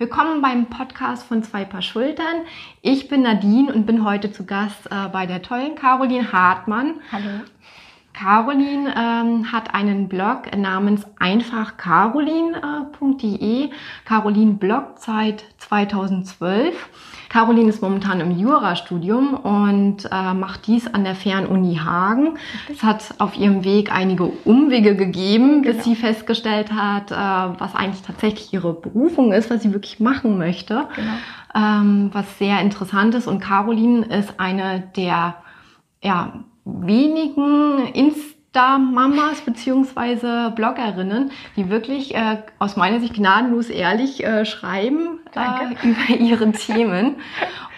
Willkommen beim Podcast von Zwei Paar Schultern. Ich bin Nadine und bin heute zu Gast äh, bei der tollen Caroline Hartmann. Hallo. Caroline ähm, hat einen Blog namens einfachcaroline.de. Caroline bloggt seit 2012. Caroline ist momentan im Jurastudium und äh, macht dies an der Fernuni Hagen. Es hat auf ihrem Weg einige Umwege gegeben, bis genau. sie festgestellt hat, äh, was eigentlich tatsächlich ihre Berufung ist, was sie wirklich machen möchte. Genau. Ähm, was sehr interessant ist. Und Caroline ist eine der ja, wenigen Insta-Mamas beziehungsweise Bloggerinnen, die wirklich äh, aus meiner Sicht gnadenlos ehrlich äh, schreiben äh, über ihre Themen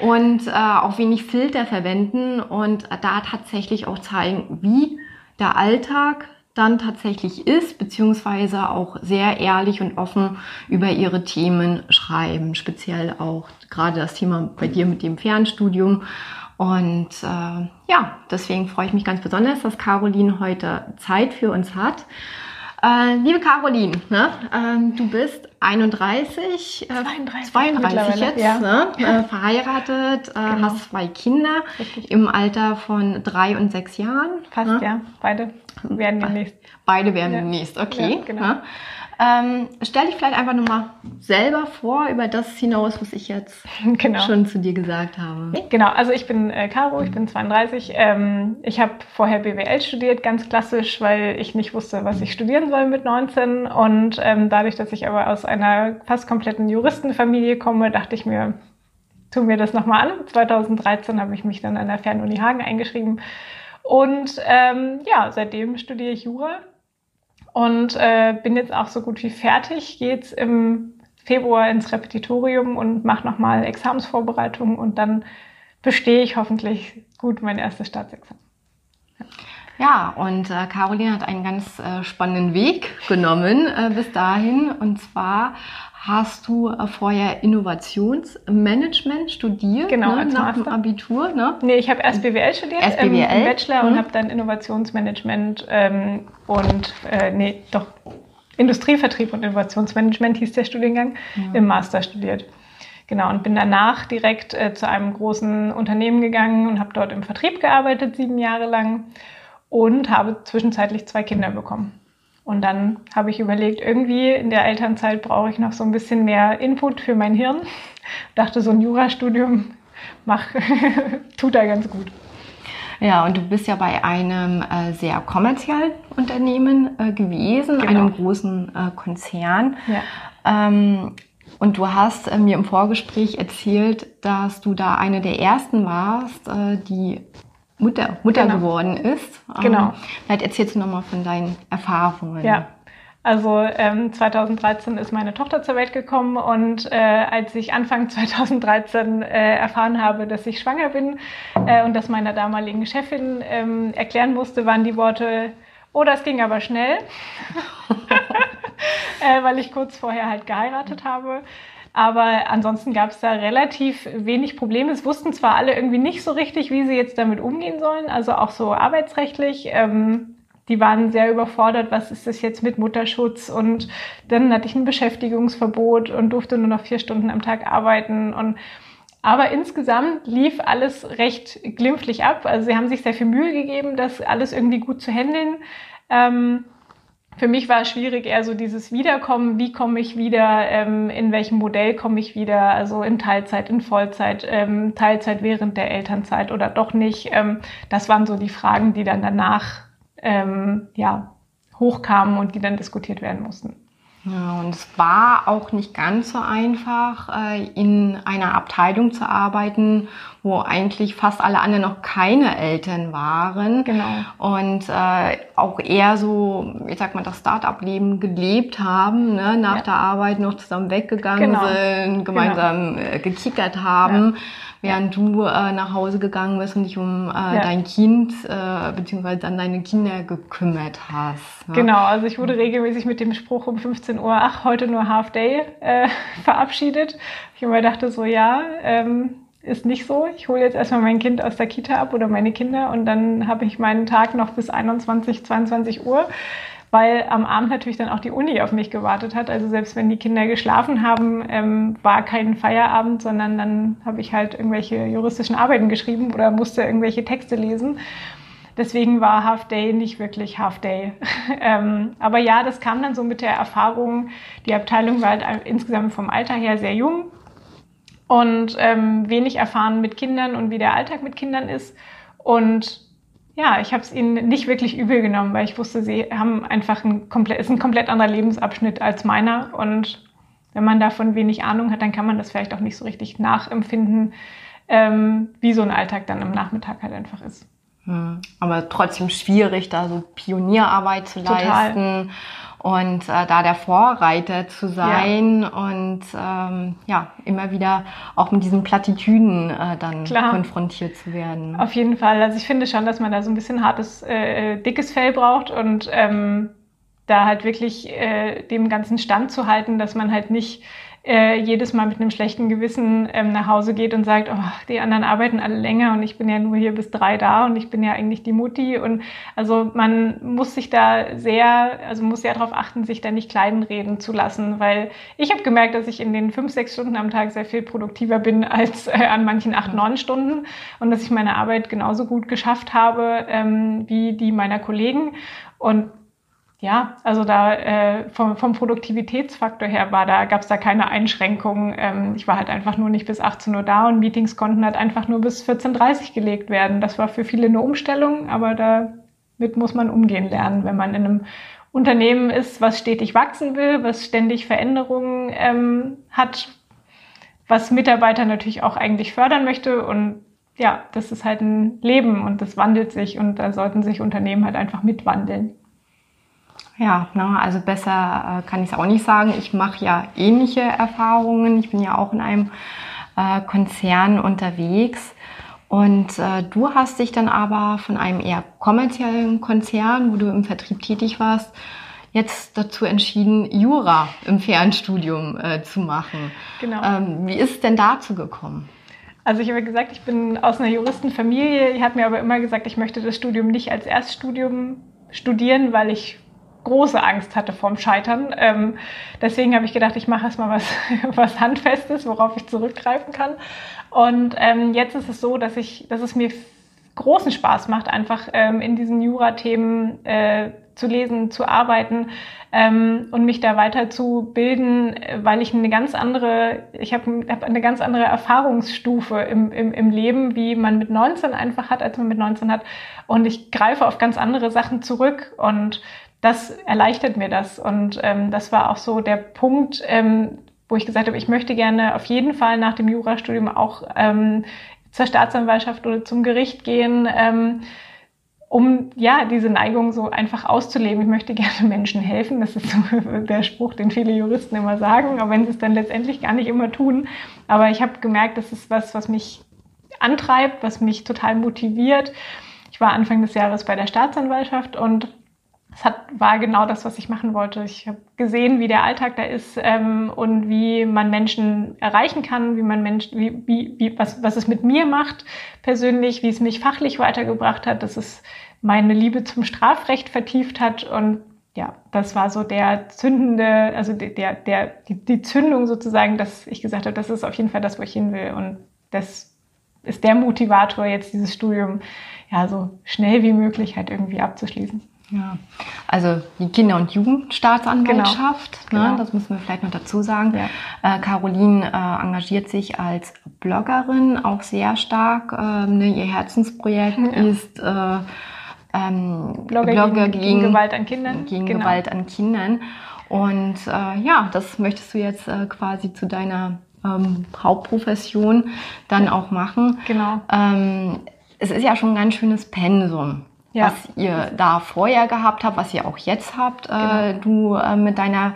und äh, auch wenig Filter verwenden und da tatsächlich auch zeigen, wie der Alltag dann tatsächlich ist, beziehungsweise auch sehr ehrlich und offen über ihre Themen schreiben, speziell auch gerade das Thema bei dir mit dem Fernstudium und äh, ja, deswegen freue ich mich ganz besonders, dass Caroline heute Zeit für uns hat. Äh, liebe Caroline, ne, ähm, du bist 31, äh, 32, 32 jetzt, ja. ne, äh, verheiratet, äh, genau. hast zwei Kinder Richtig. im Alter von drei und sechs Jahren. Fast, ne? ja. Beide werden demnächst. Beide werden ja. demnächst, okay. Ja, genau. Ähm, stell dich vielleicht einfach nochmal selber vor über das hinaus, was ich jetzt genau. schon zu dir gesagt habe. Genau, also ich bin äh, Caro, ich bin 32. Ähm, ich habe vorher BWL studiert, ganz klassisch, weil ich nicht wusste, was ich studieren soll mit 19. Und ähm, dadurch, dass ich aber aus einer fast kompletten Juristenfamilie komme, dachte ich mir, tu mir das nochmal an. 2013 habe ich mich dann an der Fernuni Hagen eingeschrieben. Und ähm, ja, seitdem studiere ich Jura und äh, bin jetzt auch so gut wie fertig. Gehe jetzt im Februar ins Repetitorium und mache nochmal Examensvorbereitungen und dann bestehe ich hoffentlich gut mein erstes Staatsexamen. Ja. Ja, und äh, Caroline hat einen ganz äh, spannenden Weg genommen äh, bis dahin. Und zwar hast du äh, vorher Innovationsmanagement studiert, genau, ne, nach Master. dem Abitur. Ne? Nee, ich habe erst BWL studiert, erst BWL. Ähm, im Bachelor mhm. und habe dann Innovationsmanagement ähm, und, äh, nee, doch, Industrievertrieb und Innovationsmanagement hieß der Studiengang, mhm. im Master studiert. Genau, und bin danach direkt äh, zu einem großen Unternehmen gegangen und habe dort im Vertrieb gearbeitet, sieben Jahre lang und habe zwischenzeitlich zwei Kinder bekommen. Und dann habe ich überlegt, irgendwie in der Elternzeit brauche ich noch so ein bisschen mehr Input für mein Hirn. Dachte, so ein Jurastudium mach, tut da ganz gut. Ja, und du bist ja bei einem äh, sehr kommerziellen Unternehmen äh, gewesen, genau. einem großen äh, Konzern. Ja. Ähm, und du hast äh, mir im Vorgespräch erzählt, dass du da eine der ersten warst, äh, die Mutter, Mutter genau. geworden ist. Genau. Ähm, vielleicht erzählst du nochmal von deinen Erfahrungen. Ja. Also ähm, 2013 ist meine Tochter zur Welt gekommen und äh, als ich Anfang 2013 äh, erfahren habe, dass ich schwanger bin äh, und das meiner damaligen Chefin ähm, erklären musste, waren die Worte, oh, das ging aber schnell, äh, weil ich kurz vorher halt geheiratet habe. Aber ansonsten gab es da relativ wenig Probleme. Es wussten zwar alle irgendwie nicht so richtig, wie sie jetzt damit umgehen sollen, also auch so arbeitsrechtlich. Ähm, die waren sehr überfordert, was ist das jetzt mit Mutterschutz? Und dann hatte ich ein Beschäftigungsverbot und durfte nur noch vier Stunden am Tag arbeiten. Und aber insgesamt lief alles recht glimpflich ab. Also sie haben sich sehr viel Mühe gegeben, das alles irgendwie gut zu handeln. Ähm, für mich war es schwierig eher so dieses Wiederkommen, wie komme ich wieder, ähm, in welchem Modell komme ich wieder, also in Teilzeit, in Vollzeit, ähm, Teilzeit während der Elternzeit oder doch nicht. Ähm, das waren so die Fragen, die dann danach ähm, ja, hochkamen und die dann diskutiert werden mussten. Ja, und es war auch nicht ganz so einfach, äh, in einer Abteilung zu arbeiten, wo eigentlich fast alle anderen noch keine Eltern waren. Genau. Und äh, auch eher so, ich sag mal, das Start-up-Leben gelebt haben, ne? nach ja. der Arbeit noch zusammen weggegangen genau. sind, gemeinsam genau. gekickert haben. Ja während du äh, nach Hause gegangen bist und dich um äh, ja. dein Kind äh, beziehungsweise dann deine Kinder gekümmert hast. Ne? Genau, also ich wurde regelmäßig mit dem Spruch um 15 Uhr, ach, heute nur Half Day äh, verabschiedet. Ich immer dachte so, ja, ähm, ist nicht so. Ich hole jetzt erstmal mein Kind aus der Kita ab oder meine Kinder und dann habe ich meinen Tag noch bis 21, 22 Uhr. Weil am Abend natürlich dann auch die Uni auf mich gewartet hat. Also selbst wenn die Kinder geschlafen haben, ähm, war kein Feierabend, sondern dann habe ich halt irgendwelche juristischen Arbeiten geschrieben oder musste irgendwelche Texte lesen. Deswegen war Half Day nicht wirklich Half Day. ähm, aber ja, das kam dann so mit der Erfahrung. Die Abteilung war halt insgesamt vom Alter her sehr jung und ähm, wenig erfahren mit Kindern und wie der Alltag mit Kindern ist. Und ja, ich habe es ihnen nicht wirklich übel genommen, weil ich wusste, sie haben einfach ein komplett, ist ein komplett anderer Lebensabschnitt als meiner. Und wenn man davon wenig Ahnung hat, dann kann man das vielleicht auch nicht so richtig nachempfinden, ähm, wie so ein Alltag dann im Nachmittag halt einfach ist. Hm. Aber trotzdem schwierig, da so Pionierarbeit zu Total. leisten und äh, da der Vorreiter zu sein ja. und ähm, ja, immer wieder auch mit diesen Plattitüden äh, dann Klar. konfrontiert zu werden. Auf jeden Fall. Also ich finde schon, dass man da so ein bisschen hartes, äh, dickes Fell braucht und ähm, da halt wirklich äh, dem ganzen Stand zu halten, dass man halt nicht äh, jedes Mal mit einem schlechten Gewissen ähm, nach Hause geht und sagt, oh, die anderen arbeiten alle länger und ich bin ja nur hier bis drei da und ich bin ja eigentlich die Mutti. Und also man muss sich da sehr, also muss sehr darauf achten, sich da nicht kleinreden zu lassen, weil ich habe gemerkt, dass ich in den fünf, sechs Stunden am Tag sehr viel produktiver bin als äh, an manchen acht, neun Stunden und dass ich meine Arbeit genauso gut geschafft habe ähm, wie die meiner Kollegen. Und ja, also da äh, vom, vom Produktivitätsfaktor her war da, gab es da keine Einschränkungen. Ähm, ich war halt einfach nur nicht bis 18 Uhr da und Meetings konnten halt einfach nur bis 14.30 Uhr gelegt werden. Das war für viele eine Umstellung, aber damit muss man umgehen lernen, wenn man in einem Unternehmen ist, was stetig wachsen will, was ständig Veränderungen ähm, hat, was Mitarbeiter natürlich auch eigentlich fördern möchte und ja, das ist halt ein Leben und das wandelt sich und da sollten sich Unternehmen halt einfach mitwandeln. Ja, na, also besser äh, kann ich es auch nicht sagen. Ich mache ja ähnliche Erfahrungen. Ich bin ja auch in einem äh, Konzern unterwegs. Und äh, du hast dich dann aber von einem eher kommerziellen Konzern, wo du im Vertrieb tätig warst, jetzt dazu entschieden, Jura im Fernstudium äh, zu machen. Genau. Ähm, wie ist es denn dazu gekommen? Also ich habe gesagt, ich bin aus einer Juristenfamilie. Ich habe mir aber immer gesagt, ich möchte das Studium nicht als Erststudium studieren, weil ich große Angst hatte vorm Scheitern. Ähm, deswegen habe ich gedacht, ich mache erstmal was, was Handfestes, worauf ich zurückgreifen kann. Und ähm, jetzt ist es so, dass ich, dass es mir großen Spaß macht, einfach ähm, in diesen Jura-Themen äh, zu lesen, zu arbeiten ähm, und mich da weiter zu bilden, weil ich eine ganz andere, ich habe hab eine ganz andere Erfahrungsstufe im, im, im Leben, wie man mit 19 einfach hat, als man mit 19 hat. Und ich greife auf ganz andere Sachen zurück und das erleichtert mir das. Und ähm, das war auch so der Punkt, ähm, wo ich gesagt habe, ich möchte gerne auf jeden Fall nach dem Jurastudium auch ähm, zur Staatsanwaltschaft oder zum Gericht gehen, ähm, um ja diese Neigung so einfach auszuleben. Ich möchte gerne Menschen helfen. Das ist so der Spruch, den viele Juristen immer sagen, auch wenn sie es dann letztendlich gar nicht immer tun. Aber ich habe gemerkt, das ist was, was mich antreibt, was mich total motiviert. Ich war Anfang des Jahres bei der Staatsanwaltschaft und es hat, war genau das, was ich machen wollte. Ich habe gesehen, wie der Alltag da ist ähm, und wie man Menschen erreichen kann, wie man Menschen, wie, wie, wie, was, was es mit mir macht persönlich, wie es mich fachlich weitergebracht hat, dass es meine Liebe zum Strafrecht vertieft hat und ja, das war so der zündende, also der, der, die, die Zündung sozusagen, dass ich gesagt habe, das ist auf jeden Fall das, wo ich hin will und das ist der Motivator, jetzt dieses Studium ja so schnell wie möglich halt irgendwie abzuschließen. Ja, also die Kinder- und Jugendstaatsanwaltschaft, genau. Ne, genau. das müssen wir vielleicht noch dazu sagen. Ja. Äh, Caroline äh, engagiert sich als Bloggerin auch sehr stark. Ähm, ne, ihr Herzensprojekt ja. ist äh, ähm, Blogger, Blogger gegen, gegen, Gewalt an Kindern. Gegen genau. Gewalt an Kindern. Und äh, ja, das möchtest du jetzt äh, quasi zu deiner ähm, Hauptprofession dann auch machen. Genau. Ähm, es ist ja schon ein ganz schönes Pensum ja. was ihr da vorher gehabt habt, was ihr auch jetzt habt, äh, genau. du äh, mit deiner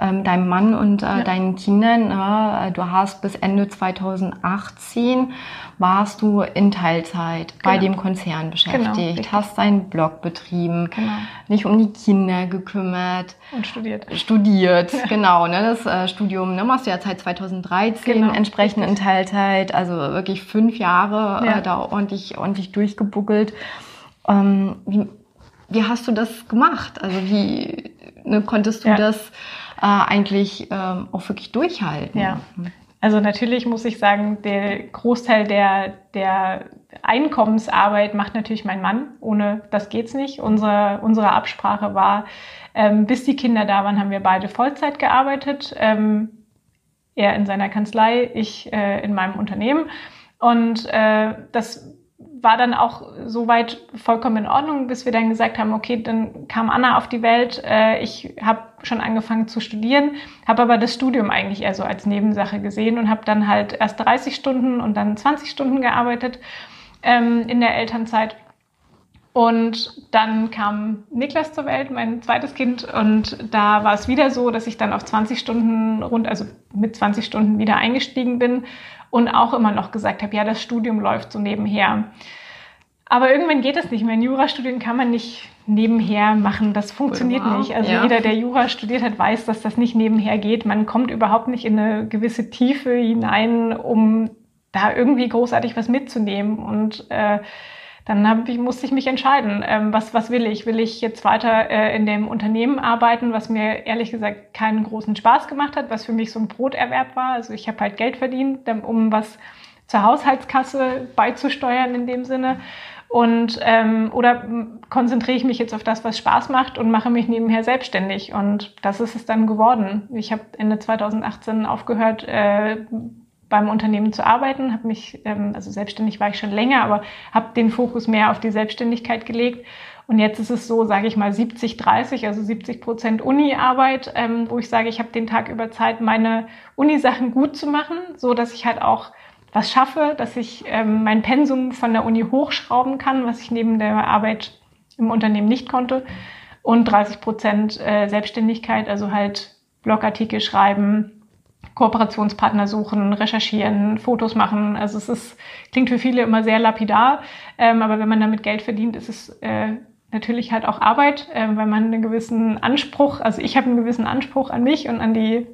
äh, deinem Mann und ja. deinen Kindern. Äh, du hast bis Ende 2018 warst du in Teilzeit genau. bei dem Konzern beschäftigt, genau, hast deinen Blog betrieben, genau. nicht um die Kinder gekümmert. Und studiert. Studiert, ja. genau. Ne, das Studium ne, machst du ja seit 2013 genau, entsprechend richtig. in Teilzeit, also wirklich fünf Jahre ja. da ordentlich, ordentlich durchgebuckelt. Ähm, wie, wie hast du das gemacht? Also wie ne, konntest du ja. das äh, eigentlich ähm, auch wirklich durchhalten? Ja. Also natürlich muss ich sagen, der Großteil der, der Einkommensarbeit macht natürlich mein Mann. Ohne das geht's nicht. Unsere, unsere Absprache war, ähm, bis die Kinder da waren, haben wir beide Vollzeit gearbeitet. Ähm, er in seiner Kanzlei, ich äh, in meinem Unternehmen. Und äh, das war dann auch soweit vollkommen in Ordnung, bis wir dann gesagt haben, okay, dann kam Anna auf die Welt. Äh, ich habe schon angefangen zu studieren, habe aber das Studium eigentlich eher so als Nebensache gesehen und habe dann halt erst 30 Stunden und dann 20 Stunden gearbeitet ähm, in der Elternzeit. Und dann kam Niklas zur Welt, mein zweites Kind, und da war es wieder so, dass ich dann auf 20 Stunden rund, also mit 20 Stunden wieder eingestiegen bin und auch immer noch gesagt habe, ja, das Studium läuft so nebenher. Aber irgendwann geht es nicht mehr. Ein Jurastudium kann man nicht nebenher machen. Das funktioniert wow. nicht. Also ja. jeder, der Jura studiert hat, weiß, dass das nicht nebenher geht. Man kommt überhaupt nicht in eine gewisse Tiefe hinein, um da irgendwie großartig was mitzunehmen. Und äh, dann hab ich, musste ich mich entscheiden, ähm, was, was will ich? Will ich jetzt weiter äh, in dem Unternehmen arbeiten, was mir ehrlich gesagt keinen großen Spaß gemacht hat, was für mich so ein Broterwerb war. Also ich habe halt Geld verdient, um was zur Haushaltskasse beizusteuern in dem Sinne. Und ähm, oder konzentriere ich mich jetzt auf das, was Spaß macht und mache mich nebenher selbstständig. Und das ist es dann geworden. Ich habe Ende 2018 aufgehört, äh, beim Unternehmen zu arbeiten, habe mich, ähm, also selbstständig war ich schon länger, aber habe den Fokus mehr auf die Selbstständigkeit gelegt. Und jetzt ist es so, sage ich mal, 70, 30, also 70 Prozent Uni-Arbeit, ähm, wo ich sage, ich habe den Tag über Zeit, meine Uni-Sachen gut zu machen, so dass ich halt auch was schaffe, dass ich ähm, mein Pensum von der Uni hochschrauben kann, was ich neben der Arbeit im Unternehmen nicht konnte. Und 30 Prozent äh, Selbstständigkeit, also halt Blogartikel schreiben, Kooperationspartner suchen, recherchieren, Fotos machen. Also es ist, klingt für viele immer sehr lapidar, ähm, aber wenn man damit Geld verdient, ist es äh, natürlich halt auch Arbeit, äh, weil man einen gewissen Anspruch, also ich habe einen gewissen Anspruch an mich und an die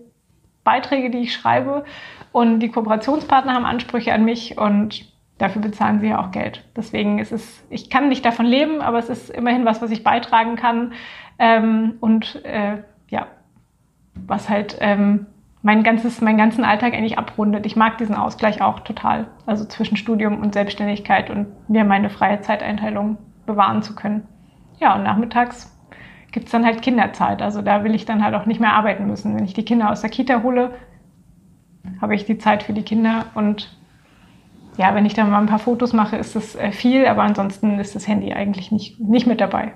Beiträge, die ich schreibe und die Kooperationspartner haben Ansprüche an mich und dafür bezahlen sie ja auch Geld. Deswegen ist es, ich kann nicht davon leben, aber es ist immerhin was, was ich beitragen kann ähm, und äh, ja, was halt ähm, mein ganzes, meinen ganzen Alltag eigentlich abrundet. Ich mag diesen Ausgleich auch total. Also zwischen Studium und Selbstständigkeit und mir meine freie Zeiteinteilung bewahren zu können. Ja, und nachmittags gibt es dann halt Kinderzeit. Also da will ich dann halt auch nicht mehr arbeiten müssen. Wenn ich die Kinder aus der Kita hole, habe ich die Zeit für die Kinder und ja, wenn ich dann mal ein paar Fotos mache, ist das äh, viel, aber ansonsten ist das Handy eigentlich nicht, nicht mit dabei.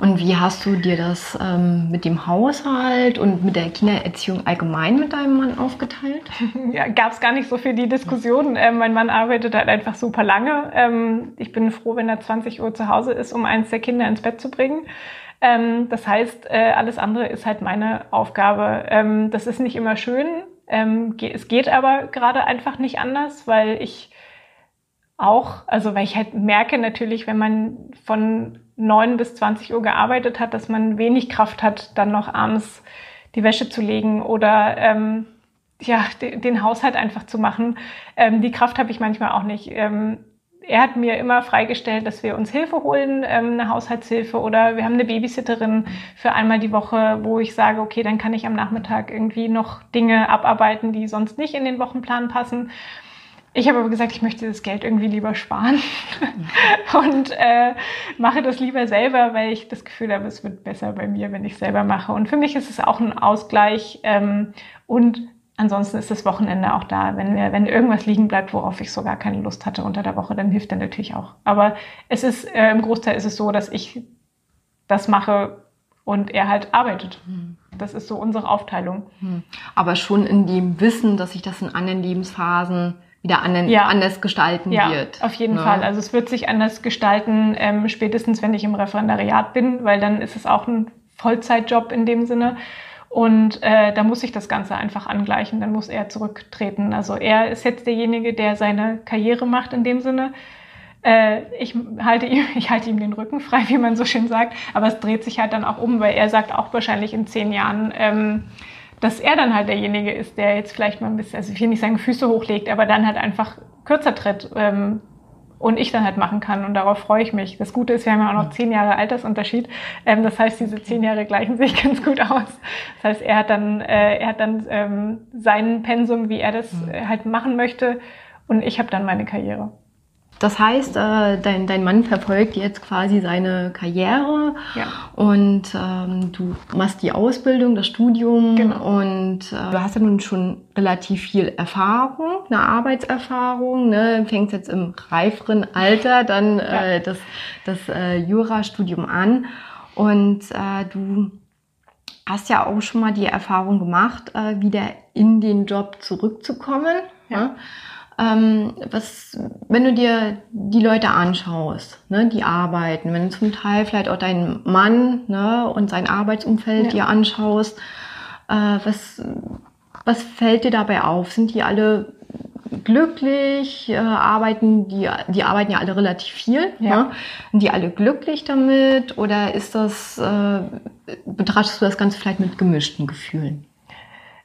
Und wie hast du dir das ähm, mit dem Haushalt und mit der Kindererziehung allgemein mit deinem Mann aufgeteilt? Ja, gab es gar nicht so viel die Diskussion. Ähm, mein Mann arbeitet halt einfach super lange. Ähm, ich bin froh, wenn er 20 Uhr zu Hause ist, um eins der Kinder ins Bett zu bringen. Ähm, das heißt, äh, alles andere ist halt meine Aufgabe. Ähm, das ist nicht immer schön. Ähm, es geht aber gerade einfach nicht anders, weil ich auch, also weil ich halt merke natürlich, wenn man von neun bis 20 Uhr gearbeitet hat, dass man wenig Kraft hat, dann noch abends die Wäsche zu legen oder ähm, ja, den Haushalt einfach zu machen. Ähm, die Kraft habe ich manchmal auch nicht. Ähm, er hat mir immer freigestellt, dass wir uns Hilfe holen, ähm, eine Haushaltshilfe oder wir haben eine Babysitterin für einmal die Woche, wo ich sage, okay, dann kann ich am Nachmittag irgendwie noch Dinge abarbeiten, die sonst nicht in den Wochenplan passen. Ich habe aber gesagt, ich möchte das Geld irgendwie lieber sparen und äh, mache das lieber selber, weil ich das Gefühl habe, es wird besser bei mir, wenn ich es selber mache. Und für mich ist es auch ein Ausgleich ähm, und ansonsten ist das Wochenende auch da. Wenn, wir, wenn irgendwas liegen bleibt, worauf ich so gar keine Lust hatte unter der Woche, dann hilft er natürlich auch. Aber es ist äh, im Großteil ist es so, dass ich das mache und er halt arbeitet. Hm. Das ist so unsere Aufteilung. Hm. Aber schon in dem Wissen, dass ich das in anderen Lebensphasen wieder an, ja. anders gestalten ja, wird. Auf jeden ne? Fall. Also es wird sich anders gestalten, ähm, spätestens wenn ich im Referendariat bin, weil dann ist es auch ein Vollzeitjob in dem Sinne. Und äh, da muss ich das Ganze einfach angleichen, dann muss er zurücktreten. Also er ist jetzt derjenige, der seine Karriere macht in dem Sinne. Äh, ich, halte ihm, ich halte ihm den Rücken frei, wie man so schön sagt, aber es dreht sich halt dann auch um, weil er sagt auch wahrscheinlich in zehn Jahren, ähm, dass er dann halt derjenige ist, der jetzt vielleicht mal ein bisschen, also ich will nicht sagen Füße hochlegt, aber dann halt einfach kürzer tritt. Ähm, und ich dann halt machen kann. Und darauf freue ich mich. Das Gute ist, wir haben ja auch noch zehn Jahre Altersunterschied. Ähm, das heißt, diese zehn Jahre gleichen sich ganz gut aus. Das heißt, er hat dann, äh, er hat dann ähm, sein Pensum, wie er das äh, halt machen möchte. Und ich habe dann meine Karriere. Das heißt, äh, dein, dein Mann verfolgt jetzt quasi seine Karriere ja. und ähm, du machst die Ausbildung, das Studium genau. und äh, du hast ja nun schon relativ viel Erfahrung, eine Arbeitserfahrung, ne? fängst jetzt im reiferen Alter dann ja. äh, das, das äh, Jurastudium an und äh, du hast ja auch schon mal die Erfahrung gemacht, äh, wieder in den Job zurückzukommen. Ja. ja? Ähm, was, wenn du dir die Leute anschaust, ne, die arbeiten, wenn du zum Teil vielleicht auch deinen Mann ne, und sein Arbeitsumfeld ja. dir anschaust, äh, was, was fällt dir dabei auf? Sind die alle glücklich, äh, arbeiten, die, die arbeiten ja alle relativ viel, ja. ne? sind die alle glücklich damit oder ist das, äh, betrachtest du das Ganze vielleicht mit gemischten Gefühlen?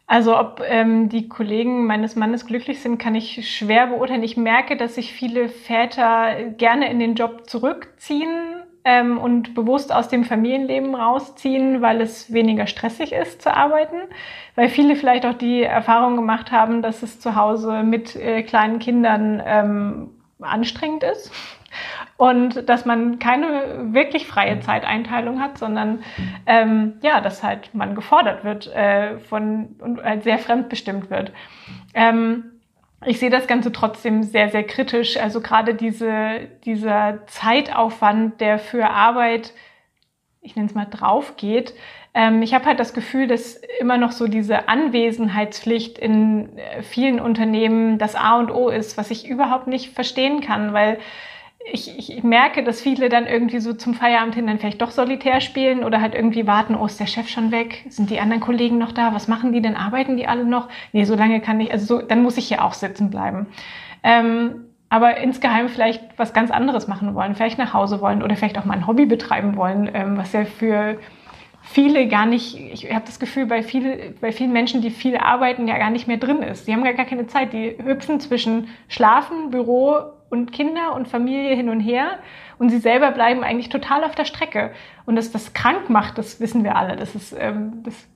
Also ob ähm, die Kollegen meines Mannes glücklich sind, kann ich schwer beurteilen. Ich merke, dass sich viele Väter gerne in den Job zurückziehen ähm, und bewusst aus dem Familienleben rausziehen, weil es weniger stressig ist zu arbeiten. Weil viele vielleicht auch die Erfahrung gemacht haben, dass es zu Hause mit äh, kleinen Kindern ähm, anstrengend ist und dass man keine wirklich freie Zeiteinteilung hat, sondern ähm, ja, dass halt man gefordert wird äh, von und halt sehr fremdbestimmt wird. Ähm, ich sehe das Ganze trotzdem sehr, sehr kritisch. Also gerade diese, dieser Zeitaufwand, der für Arbeit, ich nenne es mal, drauf geht. Ähm, ich habe halt das Gefühl, dass immer noch so diese Anwesenheitspflicht in äh, vielen Unternehmen das A und O ist, was ich überhaupt nicht verstehen kann, weil ich, ich merke, dass viele dann irgendwie so zum Feierabend hin dann vielleicht doch solitär spielen oder halt irgendwie warten, oh, ist der Chef schon weg? Sind die anderen Kollegen noch da? Was machen die denn? Arbeiten die alle noch? Nee, so lange kann ich, also so, dann muss ich hier auch sitzen bleiben. Ähm, aber insgeheim vielleicht was ganz anderes machen wollen, vielleicht nach Hause wollen oder vielleicht auch mal ein Hobby betreiben wollen, ähm, was ja für viele gar nicht, ich habe das Gefühl, bei, viele, bei vielen Menschen, die viel arbeiten, ja gar nicht mehr drin ist. Die haben gar keine Zeit. Die hüpfen zwischen Schlafen, Büro und Kinder und Familie hin und her und sie selber bleiben eigentlich total auf der Strecke. Und dass das krank macht, das wissen wir alle. Das ist, ähm, das,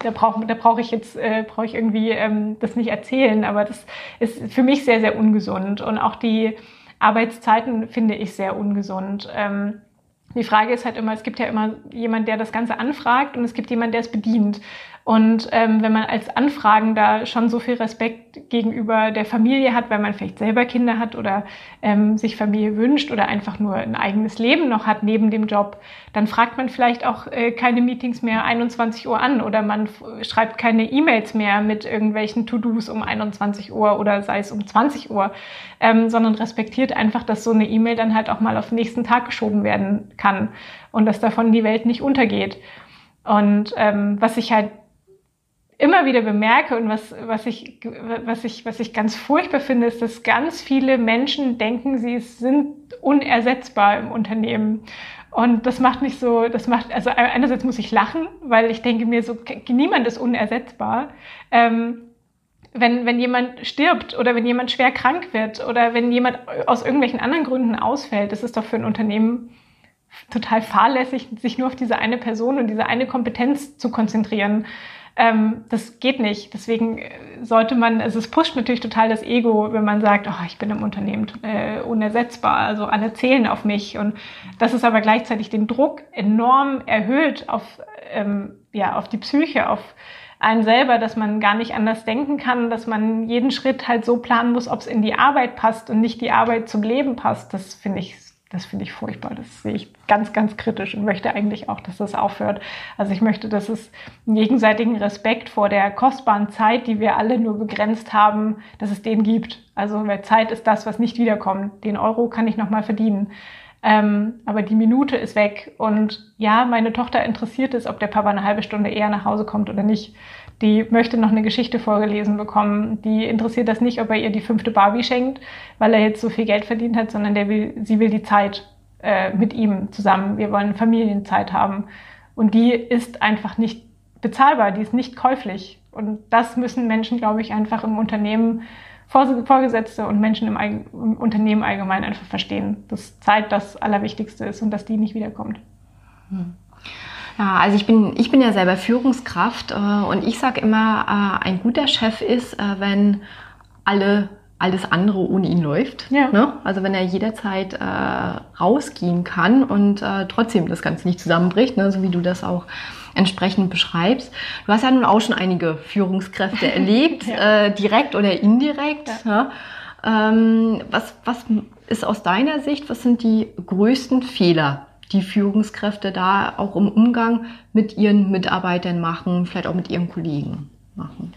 da brauche da brauch ich jetzt äh, brauche ich irgendwie ähm, das nicht erzählen, aber das ist für mich sehr, sehr ungesund. Und auch die Arbeitszeiten finde ich sehr ungesund. Ähm, die Frage ist halt immer, es gibt ja immer jemand, der das Ganze anfragt und es gibt jemand, der es bedient. Und ähm, wenn man als Anfragender schon so viel Respekt gegenüber der Familie hat, weil man vielleicht selber Kinder hat oder ähm, sich Familie wünscht oder einfach nur ein eigenes Leben noch hat neben dem Job, dann fragt man vielleicht auch äh, keine Meetings mehr 21 Uhr an oder man schreibt keine E-Mails mehr mit irgendwelchen To-Dos um 21 Uhr oder sei es um 20 Uhr, ähm, sondern respektiert einfach, dass so eine E-Mail dann halt auch mal auf den nächsten Tag geschoben werden kann und dass davon die Welt nicht untergeht. Und ähm, was ich halt immer wieder bemerke und was, was, ich, was, ich, was ich ganz furchtbar finde, ist, dass ganz viele Menschen denken, sie sind unersetzbar im Unternehmen. Und das macht mich so, das macht, also einerseits muss ich lachen, weil ich denke mir so, niemand ist unersetzbar. Ähm, wenn, wenn jemand stirbt oder wenn jemand schwer krank wird oder wenn jemand aus irgendwelchen anderen Gründen ausfällt, das ist doch für ein Unternehmen total fahrlässig, sich nur auf diese eine Person und diese eine Kompetenz zu konzentrieren. Ähm, das geht nicht. Deswegen äh, sollte man, also es pusht natürlich total das Ego, wenn man sagt, oh, ich bin im Unternehmen äh, unersetzbar, also alle zählen auf mich. Und das ist aber gleichzeitig den Druck enorm erhöht auf, ähm, ja, auf die Psyche, auf einen selber, dass man gar nicht anders denken kann, dass man jeden Schritt halt so planen muss, ob es in die Arbeit passt und nicht die Arbeit zum Leben passt. Das finde ich das finde ich furchtbar. Das sehe ich ganz, ganz kritisch und möchte eigentlich auch, dass das aufhört. Also ich möchte, dass es einen gegenseitigen Respekt vor der kostbaren Zeit, die wir alle nur begrenzt haben, dass es den gibt. Also weil Zeit ist das, was nicht wiederkommt. Den Euro kann ich nochmal verdienen. Ähm, aber die Minute ist weg. Und ja, meine Tochter interessiert es, ob der Papa eine halbe Stunde eher nach Hause kommt oder nicht die möchte noch eine Geschichte vorgelesen bekommen. Die interessiert das nicht, ob er ihr die fünfte Barbie schenkt, weil er jetzt so viel Geld verdient hat, sondern der will, sie will die Zeit äh, mit ihm zusammen. Wir wollen Familienzeit haben. Und die ist einfach nicht bezahlbar, die ist nicht käuflich. Und das müssen Menschen, glaube ich, einfach im Unternehmen Vorgesetzte und Menschen im, im, Unternehmen allgemein einfach verstehen, dass Zeit das Allerwichtigste ist und dass die nicht wiederkommt. Hm. Ja, also ich bin, ich bin ja selber Führungskraft äh, und ich sage immer, äh, ein guter Chef ist, äh, wenn alle alles andere ohne ihn läuft. Ja. Ne? Also wenn er jederzeit äh, rausgehen kann und äh, trotzdem das Ganze nicht zusammenbricht, ne? so wie du das auch entsprechend beschreibst. Du hast ja nun auch schon einige Führungskräfte erlebt, ja. äh, direkt oder indirekt. Ja. Ähm, was, was ist aus deiner Sicht, was sind die größten Fehler, die Führungskräfte da auch im Umgang mit ihren Mitarbeitern machen, vielleicht auch mit ihren Kollegen machen?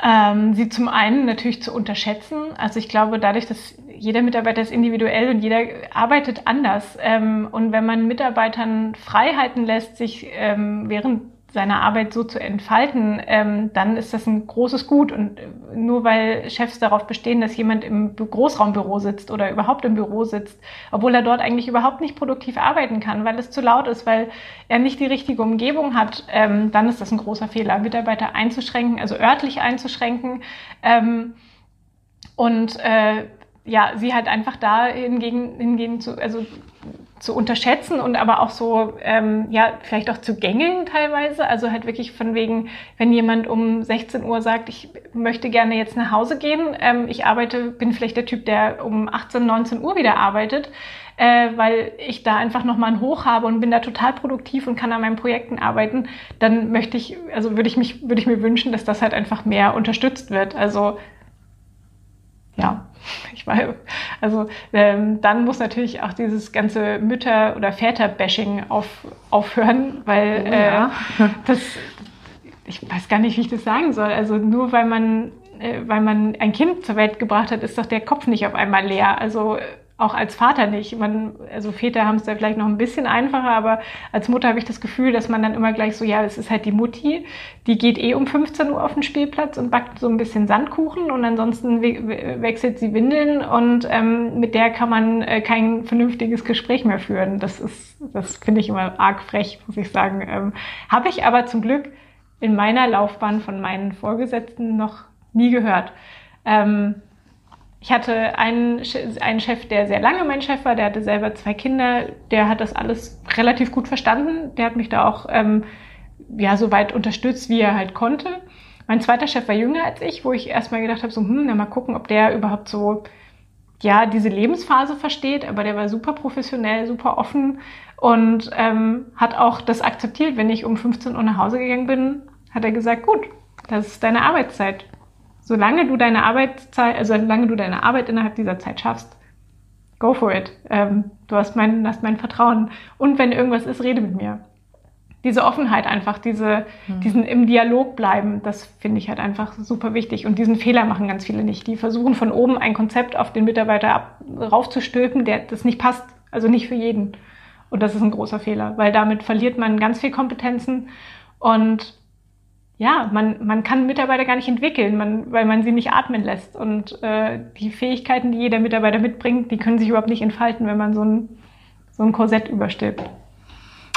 Ähm, sie zum einen natürlich zu unterschätzen. Also ich glaube, dadurch, dass jeder Mitarbeiter ist individuell und jeder arbeitet anders. Ähm, und wenn man Mitarbeitern Freiheiten lässt, sich ähm, während seine Arbeit so zu entfalten, ähm, dann ist das ein großes Gut. Und äh, nur weil Chefs darauf bestehen, dass jemand im Großraumbüro sitzt oder überhaupt im Büro sitzt, obwohl er dort eigentlich überhaupt nicht produktiv arbeiten kann, weil es zu laut ist, weil er nicht die richtige Umgebung hat, ähm, dann ist das ein großer Fehler, Mitarbeiter einzuschränken, also örtlich einzuschränken. Ähm, und äh, ja, sie halt einfach da hingegen, hingegen zu, also zu unterschätzen und aber auch so, ähm, ja, vielleicht auch zu gängeln teilweise. Also halt wirklich von wegen, wenn jemand um 16 Uhr sagt, ich möchte gerne jetzt nach Hause gehen, ähm, ich arbeite, bin vielleicht der Typ, der um 18, 19 Uhr wieder arbeitet, äh, weil ich da einfach nochmal ein Hoch habe und bin da total produktiv und kann an meinen Projekten arbeiten, dann möchte ich, also würde ich mich, würde ich mir wünschen, dass das halt einfach mehr unterstützt wird. Also ja, ich weiß, also ähm, dann muss natürlich auch dieses ganze Mütter- oder Väter-Bashing auf, aufhören, weil oh, ja. äh, das, ich weiß gar nicht, wie ich das sagen soll. Also nur weil man, äh, weil man ein Kind zur Welt gebracht hat, ist doch der Kopf nicht auf einmal leer. Also auch als Vater nicht. Man, also Väter haben es da vielleicht noch ein bisschen einfacher, aber als Mutter habe ich das Gefühl, dass man dann immer gleich so, ja, es ist halt die Mutti, die geht eh um 15 Uhr auf den Spielplatz und backt so ein bisschen Sandkuchen und ansonsten we wechselt sie Windeln und ähm, mit der kann man äh, kein vernünftiges Gespräch mehr führen. Das ist, das finde ich immer arg frech, muss ich sagen. Ähm, habe ich aber zum Glück in meiner Laufbahn von meinen Vorgesetzten noch nie gehört. Ähm, ich hatte einen, einen Chef, der sehr lange mein Chef war, der hatte selber zwei Kinder, der hat das alles relativ gut verstanden. Der hat mich da auch ähm, ja, so weit unterstützt, wie er halt konnte. Mein zweiter Chef war jünger als ich, wo ich erstmal gedacht habe, so, hm, na mal gucken, ob der überhaupt so, ja, diese Lebensphase versteht, aber der war super professionell, super offen und ähm, hat auch das akzeptiert, wenn ich um 15 Uhr nach Hause gegangen bin, hat er gesagt, gut, das ist deine Arbeitszeit solange du deine Arbeitszeit, also solange du deine Arbeit innerhalb dieser Zeit schaffst, go for it. Ähm, du hast mein, hast mein Vertrauen. Und wenn irgendwas ist, rede mit mir. Diese Offenheit einfach, diese, mhm. diesen im Dialog bleiben, das finde ich halt einfach super wichtig. Und diesen Fehler machen ganz viele nicht. Die versuchen von oben ein Konzept auf den Mitarbeiter ab, raufzustülpen, der das nicht passt. Also nicht für jeden. Und das ist ein großer Fehler, weil damit verliert man ganz viel Kompetenzen und ja, man, man kann Mitarbeiter gar nicht entwickeln, man, weil man sie nicht atmen lässt. Und äh, die Fähigkeiten, die jeder Mitarbeiter mitbringt, die können sich überhaupt nicht entfalten, wenn man so ein, so ein Korsett überstülpt.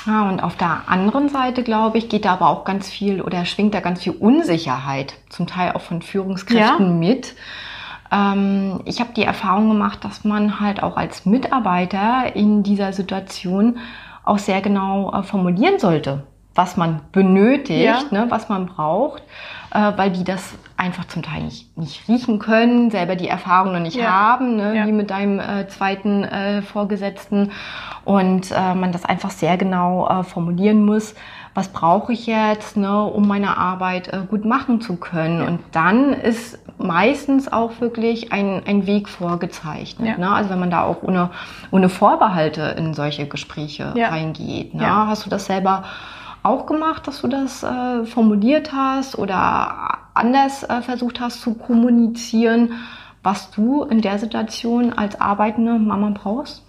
Ja, und auf der anderen Seite, glaube ich, geht da aber auch ganz viel oder schwingt da ganz viel Unsicherheit, zum Teil auch von Führungskräften ja. mit. Ähm, ich habe die Erfahrung gemacht, dass man halt auch als Mitarbeiter in dieser Situation auch sehr genau äh, formulieren sollte, was man benötigt, ja. ne, was man braucht, äh, weil die das einfach zum Teil nicht, nicht riechen können, selber die Erfahrung noch nicht ja. haben, ne, ja. wie mit deinem äh, zweiten äh, Vorgesetzten und äh, man das einfach sehr genau äh, formulieren muss, was brauche ich jetzt, ne, um meine Arbeit äh, gut machen zu können. Und dann ist meistens auch wirklich ein, ein Weg vorgezeichnet. Ne? Also wenn man da auch ohne, ohne Vorbehalte in solche Gespräche reingeht. Ne? Hast du das selber auch gemacht, dass du das äh, formuliert hast oder anders äh, versucht hast zu kommunizieren, was du in der Situation als arbeitende Mama brauchst?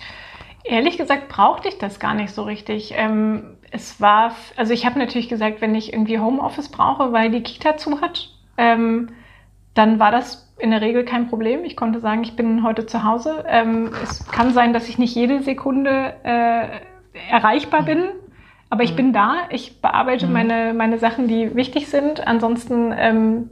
Ehrlich gesagt brauchte ich das gar nicht so richtig. Ähm, es war, also ich habe natürlich gesagt, wenn ich irgendwie Homeoffice brauche, weil die Kita zu hat, ähm, dann war das in der Regel kein Problem. Ich konnte sagen, ich bin heute zu Hause. Ähm, es kann sein, dass ich nicht jede Sekunde äh, erreichbar bin. Aber ich mhm. bin da, ich bearbeite mhm. meine, meine Sachen, die wichtig sind. Ansonsten ähm,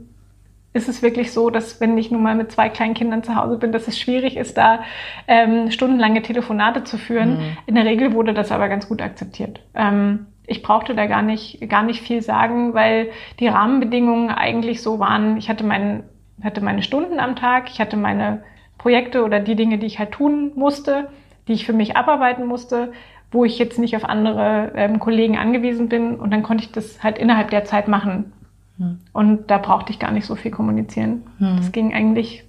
ist es wirklich so, dass wenn ich nun mal mit zwei kleinen Kindern zu Hause bin, dass es schwierig ist, da ähm, stundenlange Telefonate zu führen. Mhm. In der Regel wurde das aber ganz gut akzeptiert. Ähm, ich brauchte da gar nicht, gar nicht viel sagen, weil die Rahmenbedingungen eigentlich so waren. Ich hatte, mein, hatte meine Stunden am Tag, ich hatte meine Projekte oder die Dinge, die ich halt tun musste, die ich für mich abarbeiten musste, wo ich jetzt nicht auf andere ähm, Kollegen angewiesen bin. Und dann konnte ich das halt innerhalb der Zeit machen. Hm. Und da brauchte ich gar nicht so viel kommunizieren. Hm. Das ging eigentlich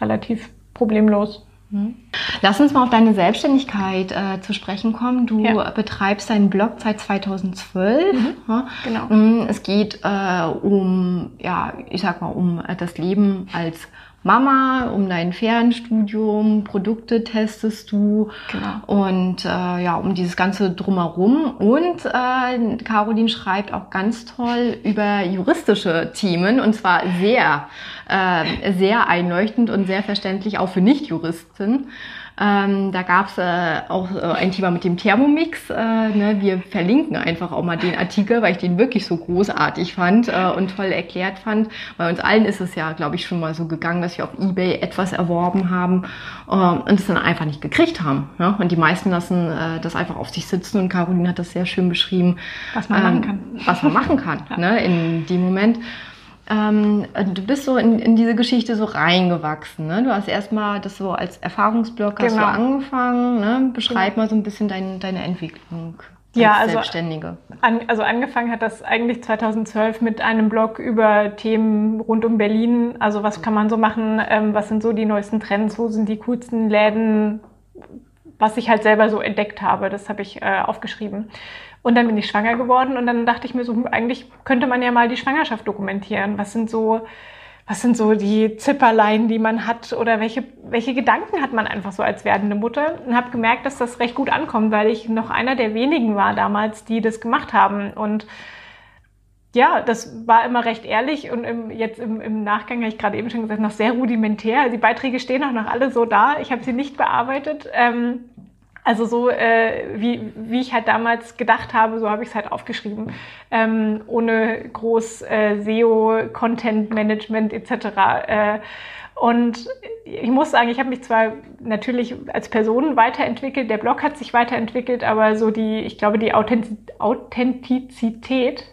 relativ problemlos. Hm. Lass uns mal auf deine Selbstständigkeit äh, zu sprechen kommen. Du ja. betreibst deinen Blog seit 2012. Mhm. Ja. Genau. Hm, es geht äh, um, ja, ich sag mal, um das Leben als Mama, um dein Fernstudium, Produkte testest du genau. und äh, ja, um dieses ganze drumherum. Und äh, Caroline schreibt auch ganz toll über juristische Themen und zwar sehr, äh, sehr einleuchtend und sehr verständlich auch für Nichtjuristen. Ähm, da gab es äh, auch äh, ein Thema mit dem Thermomix. Äh, ne? Wir verlinken einfach auch mal den Artikel, weil ich den wirklich so großartig fand äh, und toll erklärt fand. Bei uns allen ist es ja, glaube ich, schon mal so gegangen, dass wir auf Ebay etwas erworben haben äh, und es dann einfach nicht gekriegt haben. Ja? Und die meisten lassen äh, das einfach auf sich sitzen und Caroline hat das sehr schön beschrieben. Was man ähm, machen kann. Was man machen kann ne? in dem Moment ähm, du bist so in, in, diese Geschichte so reingewachsen. Ne? Du hast erstmal das so als Erfahrungsblock genau. hast du angefangen. Ne? Beschreib genau. mal so ein bisschen dein, deine Entwicklung. Als ja, also, Selbstständige. An, also angefangen hat das eigentlich 2012 mit einem Blog über Themen rund um Berlin. Also was kann man so machen? Ähm, was sind so die neuesten Trends? Wo sind die coolsten Läden? Was ich halt selber so entdeckt habe, das habe ich äh, aufgeschrieben. Und dann bin ich schwanger geworden und dann dachte ich mir so, eigentlich könnte man ja mal die Schwangerschaft dokumentieren. Was sind so, was sind so die Zipperlein, die man hat oder welche, welche Gedanken hat man einfach so als werdende Mutter? Und habe gemerkt, dass das recht gut ankommt, weil ich noch einer der wenigen war damals, die das gemacht haben. Und ja, das war immer recht ehrlich und im, jetzt im, im Nachgang habe ich gerade eben schon gesagt, noch sehr rudimentär. Die Beiträge stehen auch noch alle so da. Ich habe sie nicht bearbeitet. Ähm, also so, äh, wie, wie ich halt damals gedacht habe, so habe ich es halt aufgeschrieben. Ähm, ohne groß äh, SEO, Content Management etc. Äh, und ich muss sagen, ich habe mich zwar natürlich als Person weiterentwickelt, der Blog hat sich weiterentwickelt, aber so die, ich glaube, die Authentizität,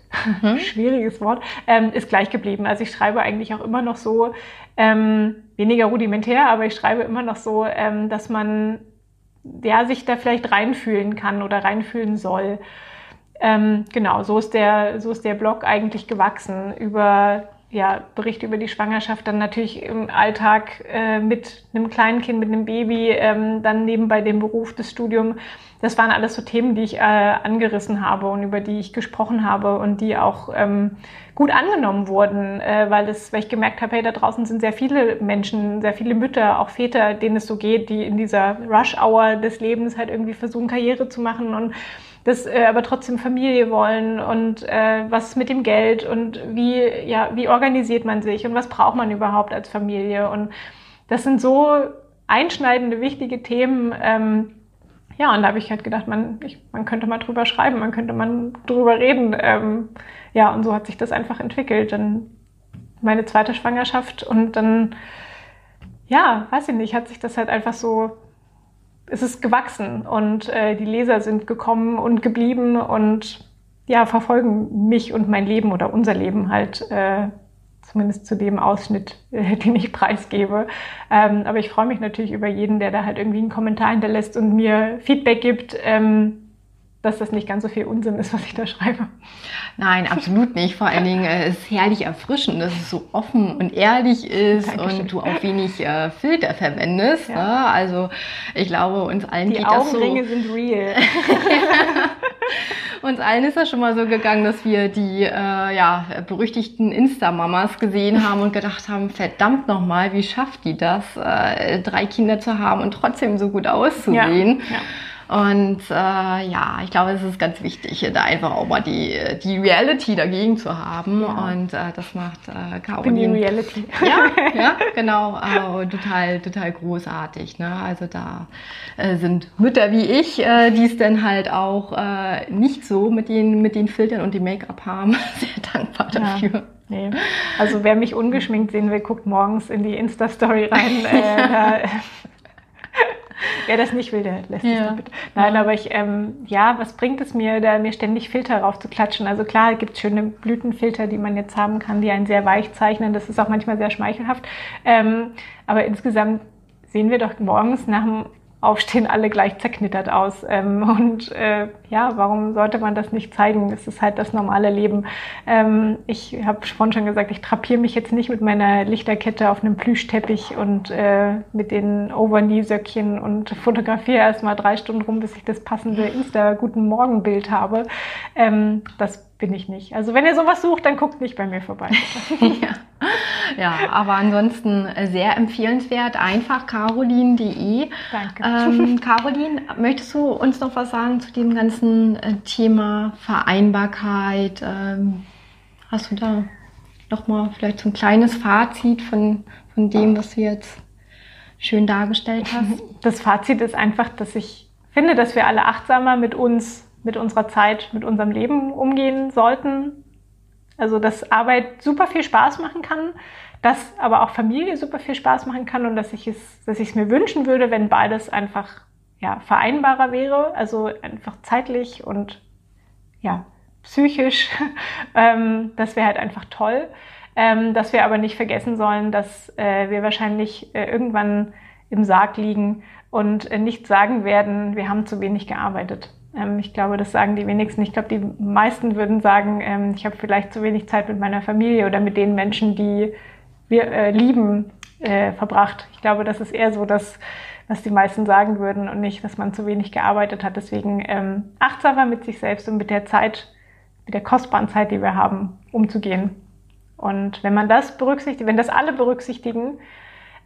mhm. schwieriges Wort, ähm, ist gleich geblieben. Also ich schreibe eigentlich auch immer noch so, ähm, weniger rudimentär, aber ich schreibe immer noch so, ähm, dass man ja, sich da vielleicht reinfühlen kann oder reinfühlen soll. Ähm, genau, so ist, der, so ist der Blog eigentlich gewachsen über ja, Berichte über die Schwangerschaft, dann natürlich im Alltag äh, mit einem kleinen Kind, mit einem Baby, ähm, dann nebenbei dem Beruf, das Studium. Das waren alles so Themen, die ich äh, angerissen habe und über die ich gesprochen habe und die auch ähm, gut angenommen wurden, äh, weil, es, weil ich gemerkt habe, hey, da draußen sind sehr viele Menschen, sehr viele Mütter, auch Väter, denen es so geht, die in dieser Rush-Hour des Lebens halt irgendwie versuchen, Karriere zu machen und das äh, aber trotzdem Familie wollen und äh, was mit dem Geld und wie, ja, wie organisiert man sich und was braucht man überhaupt als Familie. Und das sind so einschneidende, wichtige Themen. Ähm, ja, und da habe ich halt gedacht, man, ich, man könnte mal drüber schreiben, man könnte mal drüber reden. Ähm, ja, und so hat sich das einfach entwickelt. Dann meine zweite Schwangerschaft und dann, ja, weiß ich nicht, hat sich das halt einfach so es ist gewachsen und äh, die Leser sind gekommen und geblieben und ja, verfolgen mich und mein Leben oder unser Leben halt, äh, zumindest zu dem Ausschnitt, äh, den ich preisgebe. Ähm, aber ich freue mich natürlich über jeden, der da halt irgendwie einen Kommentar hinterlässt und mir Feedback gibt. Ähm, dass das nicht ganz so viel Unsinn ist, was ich da schreibe. Nein, absolut nicht. Vor allen Dingen äh, ist es herrlich erfrischend, dass es so offen und ehrlich ist Dankeschön. und du auch wenig äh, Filter verwendest. Ja. Ne? Also ich glaube, uns allen Die geht Augenringe das so. sind real. uns allen ist das schon mal so gegangen, dass wir die äh, ja, berüchtigten Insta-Mamas gesehen haben und gedacht haben, verdammt nochmal, wie schafft die das, äh, drei Kinder zu haben und trotzdem so gut auszusehen. Ja, ja. Und äh, ja, ich glaube, es ist ganz wichtig, da einfach auch mal die, die Reality dagegen zu haben. Ja. Und äh, das macht äh, Caroline. Bin die Reality. Ja, ja genau. Äh, total, total großartig. Ne? Also da äh, sind Mütter wie ich, äh, die es dann halt auch äh, nicht so mit den, mit den Filtern und dem Make-up haben, sehr dankbar dafür. Nee. Also wer mich ungeschminkt sehen will, guckt morgens in die Insta-Story rein. Äh, Wer das nicht will, der lässt ja. es bitte. Nein, aber ich, ähm, ja, was bringt es mir, da mir ständig Filter rauf zu klatschen? Also klar, gibt es schöne Blütenfilter, die man jetzt haben kann, die einen sehr weich zeichnen. Das ist auch manchmal sehr schmeichelhaft. Ähm, aber insgesamt sehen wir doch morgens nach dem Aufstehen alle gleich zerknittert aus. Ähm, und äh, ja, warum sollte man das nicht zeigen? Es ist halt das normale Leben. Ähm, ich habe vorhin schon gesagt, ich trapiere mich jetzt nicht mit meiner Lichterkette auf einem Plüschteppich und äh, mit den Overknee-Söckchen und fotografiere erstmal drei Stunden rum, bis ich das passende Insta-Guten Morgen-Bild habe. Ähm, das bin ich nicht. Also wenn ihr sowas sucht, dann guckt nicht bei mir vorbei. ja. Ja, aber ansonsten sehr empfehlenswert. Einfach caroline.de. Danke. Ähm, Caroline, möchtest du uns noch was sagen zu dem ganzen äh, Thema Vereinbarkeit? Ähm, hast du da noch mal vielleicht so ein kleines Fazit von, von dem, was du jetzt schön dargestellt hast? Das Fazit ist einfach, dass ich finde, dass wir alle achtsamer mit uns mit unserer Zeit, mit unserem Leben umgehen sollten. Also, dass Arbeit super viel Spaß machen kann, dass aber auch Familie super viel Spaß machen kann und dass ich es, dass ich es mir wünschen würde, wenn beides einfach ja, vereinbarer wäre, also einfach zeitlich und ja, psychisch. ähm, das wäre halt einfach toll. Ähm, dass wir aber nicht vergessen sollen, dass äh, wir wahrscheinlich äh, irgendwann im Sarg liegen und äh, nicht sagen werden, wir haben zu wenig gearbeitet. Ähm, ich glaube, das sagen die wenigsten. Ich glaube, die meisten würden sagen, ähm, ich habe vielleicht zu wenig Zeit mit meiner Familie oder mit den Menschen, die wir äh, lieben, äh, verbracht. Ich glaube, das ist eher so, dass was die meisten sagen würden und nicht, dass man zu wenig gearbeitet hat. Deswegen ähm, achtsamer mit sich selbst und mit der Zeit, mit der kostbaren Zeit, die wir haben, umzugehen. Und wenn man das berücksichtigt, wenn das alle berücksichtigen,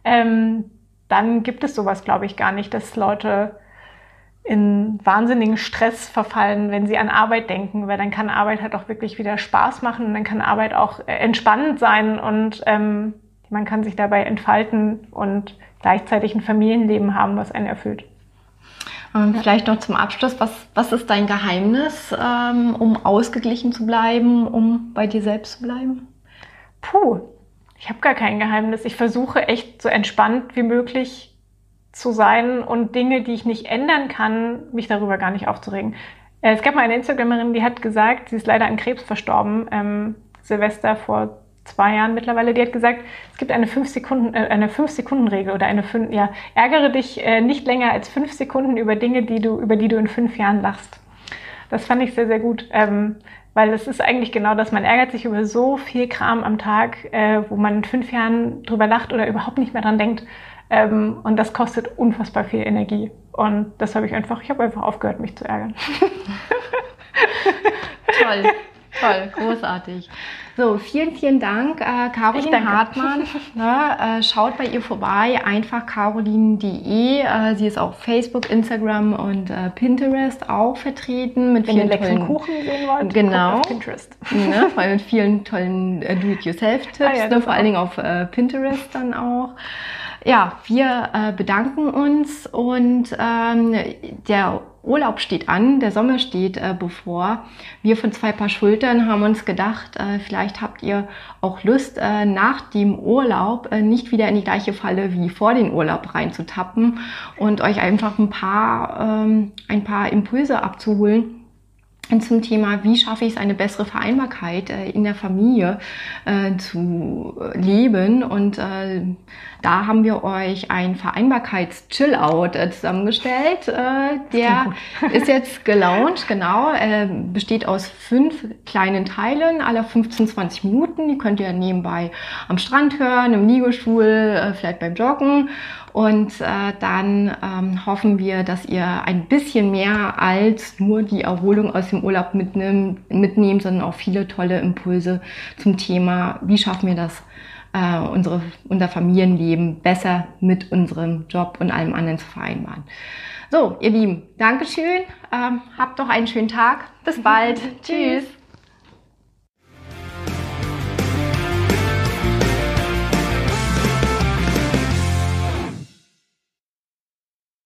dann gibt es sowas, glaube ich, gar nicht, dass Leute in wahnsinnigen Stress verfallen, wenn sie an Arbeit denken, weil dann kann Arbeit halt auch wirklich wieder Spaß machen und dann kann Arbeit auch äh, entspannend sein und ähm, man kann sich dabei entfalten und gleichzeitig ein Familienleben haben, was einen erfüllt. Und vielleicht noch zum Abschluss, was, was ist dein Geheimnis, ähm, um ausgeglichen zu bleiben, um bei dir selbst zu bleiben? Puh, ich habe gar kein Geheimnis. Ich versuche echt so entspannt wie möglich zu sein und Dinge, die ich nicht ändern kann, mich darüber gar nicht aufzuregen. Äh, es gab mal eine Instagramerin, die hat gesagt, sie ist leider an Krebs verstorben, ähm, Silvester vor zwei Jahren mittlerweile, die hat gesagt, es gibt eine 5 Sekunden, äh, 5 oder eine 5, ja, ärgere dich äh, nicht länger als 5 Sekunden über Dinge, die du, über die du in fünf Jahren lachst. Das fand ich sehr, sehr gut. Ähm, weil es ist eigentlich genau das, man ärgert sich über so viel Kram am Tag, äh, wo man in fünf Jahren drüber lacht oder überhaupt nicht mehr dran denkt. Ähm, und das kostet unfassbar viel Energie. Und das habe ich einfach, ich habe einfach aufgehört, mich zu ärgern. Toll. Toll, großartig. So, vielen, vielen Dank, äh, Caroline Hartmann. Ja, äh, schaut bei ihr vorbei, einfach caroline.de. Äh, sie ist auf Facebook, Instagram und äh, Pinterest auch vertreten. Mit Wenn vielen ihr tollen Kuchen sehen wollt, genau, Pinterest. Ne, mit vielen tollen äh, Do-it-yourself-Tipps, ah, ja, ne, vor allen Dingen auf äh, Pinterest dann auch ja, wir äh, bedanken uns und ähm, der Urlaub steht an, der Sommer steht äh, bevor. Wir von zwei Paar Schultern haben uns gedacht, äh, vielleicht habt ihr auch Lust, äh, nach dem Urlaub äh, nicht wieder in die gleiche Falle wie vor den Urlaub reinzutappen und euch einfach ein paar, ähm, ein paar Impulse abzuholen zum Thema, wie schaffe ich es, eine bessere Vereinbarkeit äh, in der Familie äh, zu leben. Und äh, da haben wir euch ein Vereinbarkeits-Chill-Out äh, zusammengestellt. Äh, der ist jetzt gelauncht, genau. Äh, besteht aus fünf kleinen Teilen, aller 15, 20 Minuten. Die könnt ihr nebenbei am Strand hören, im Liegestuhl, vielleicht beim Joggen. Und äh, dann ähm, hoffen wir, dass ihr ein bisschen mehr als nur die Erholung aus dem Urlaub mitnimmt, mitnehmt, sondern auch viele tolle Impulse zum Thema, wie schaffen wir das, äh, unsere, unser Familienleben besser mit unserem Job und allem anderen zu vereinbaren. So, ihr Lieben, Dankeschön. Ähm, habt doch einen schönen Tag. Bis bald. Tschüss.